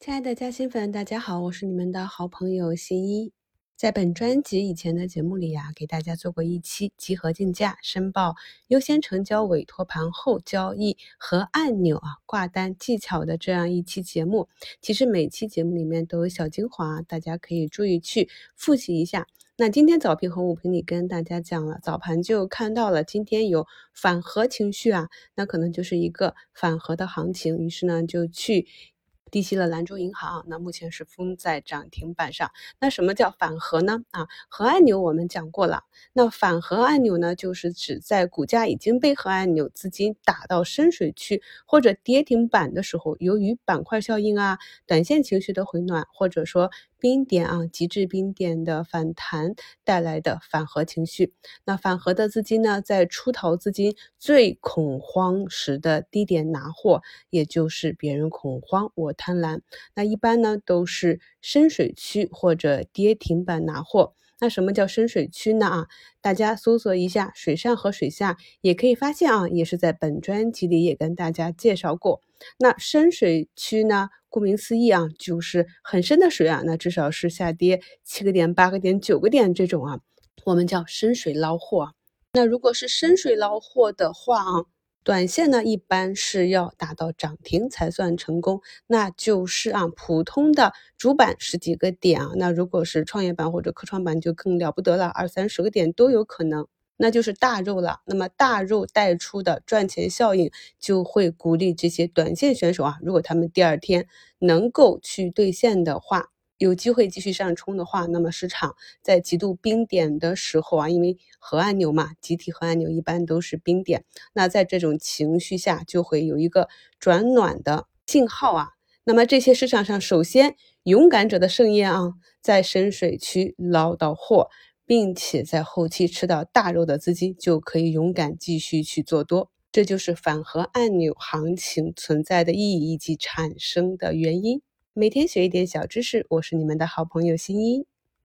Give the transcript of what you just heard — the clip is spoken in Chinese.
亲爱的嘉兴粉，大家好，我是你们的好朋友新一。在本专辑以前的节目里呀，给大家做过一期集合竞价、申报优先成交、委托盘后交易和按钮啊挂单技巧的这样一期节目。其实每期节目里面都有小精华，大家可以注意去复习一下。那今天早评和午评里跟大家讲了，早盘就看到了今天有反核情绪啊，那可能就是一个反核的行情，于是呢就去。低吸了兰州银行，那目前是封在涨停板上。那什么叫反核呢？啊，核按钮我们讲过了。那反核按钮呢，就是指在股价已经被核按钮资金打到深水区或者跌停板的时候，由于板块效应啊、短线情绪的回暖，或者说。冰点啊，极致冰点的反弹带来的反核情绪。那反核的资金呢，在出逃资金最恐慌时的低点拿货，也就是别人恐慌我贪婪。那一般呢，都是深水区或者跌停板拿货。那什么叫深水区呢？啊，大家搜索一下水上和水下，也可以发现啊，也是在本专辑里也跟大家介绍过。那深水区呢？顾名思义啊，就是很深的水啊，那至少是下跌七个点、八个点、九个点这种啊，我们叫深水捞货。那如果是深水捞货的话啊，短线呢一般是要打到涨停才算成功，那就是啊普通的主板十几个点啊，那如果是创业板或者科创板就更了不得了，二三十个点都有可能。那就是大肉了，那么大肉带出的赚钱效应就会鼓励这些短线选手啊，如果他们第二天能够去兑现的话，有机会继续上冲的话，那么市场在极度冰点的时候啊，因为核按钮嘛，集体核按钮一般都是冰点，那在这种情绪下就会有一个转暖的信号啊，那么这些市场上首先勇敢者的盛宴啊，在深水区捞到货。并且在后期吃到大肉的资金就可以勇敢继续去做多，这就是反核按钮行情存在的意义以及产生的原因。每天学一点小知识，我是你们的好朋友新一。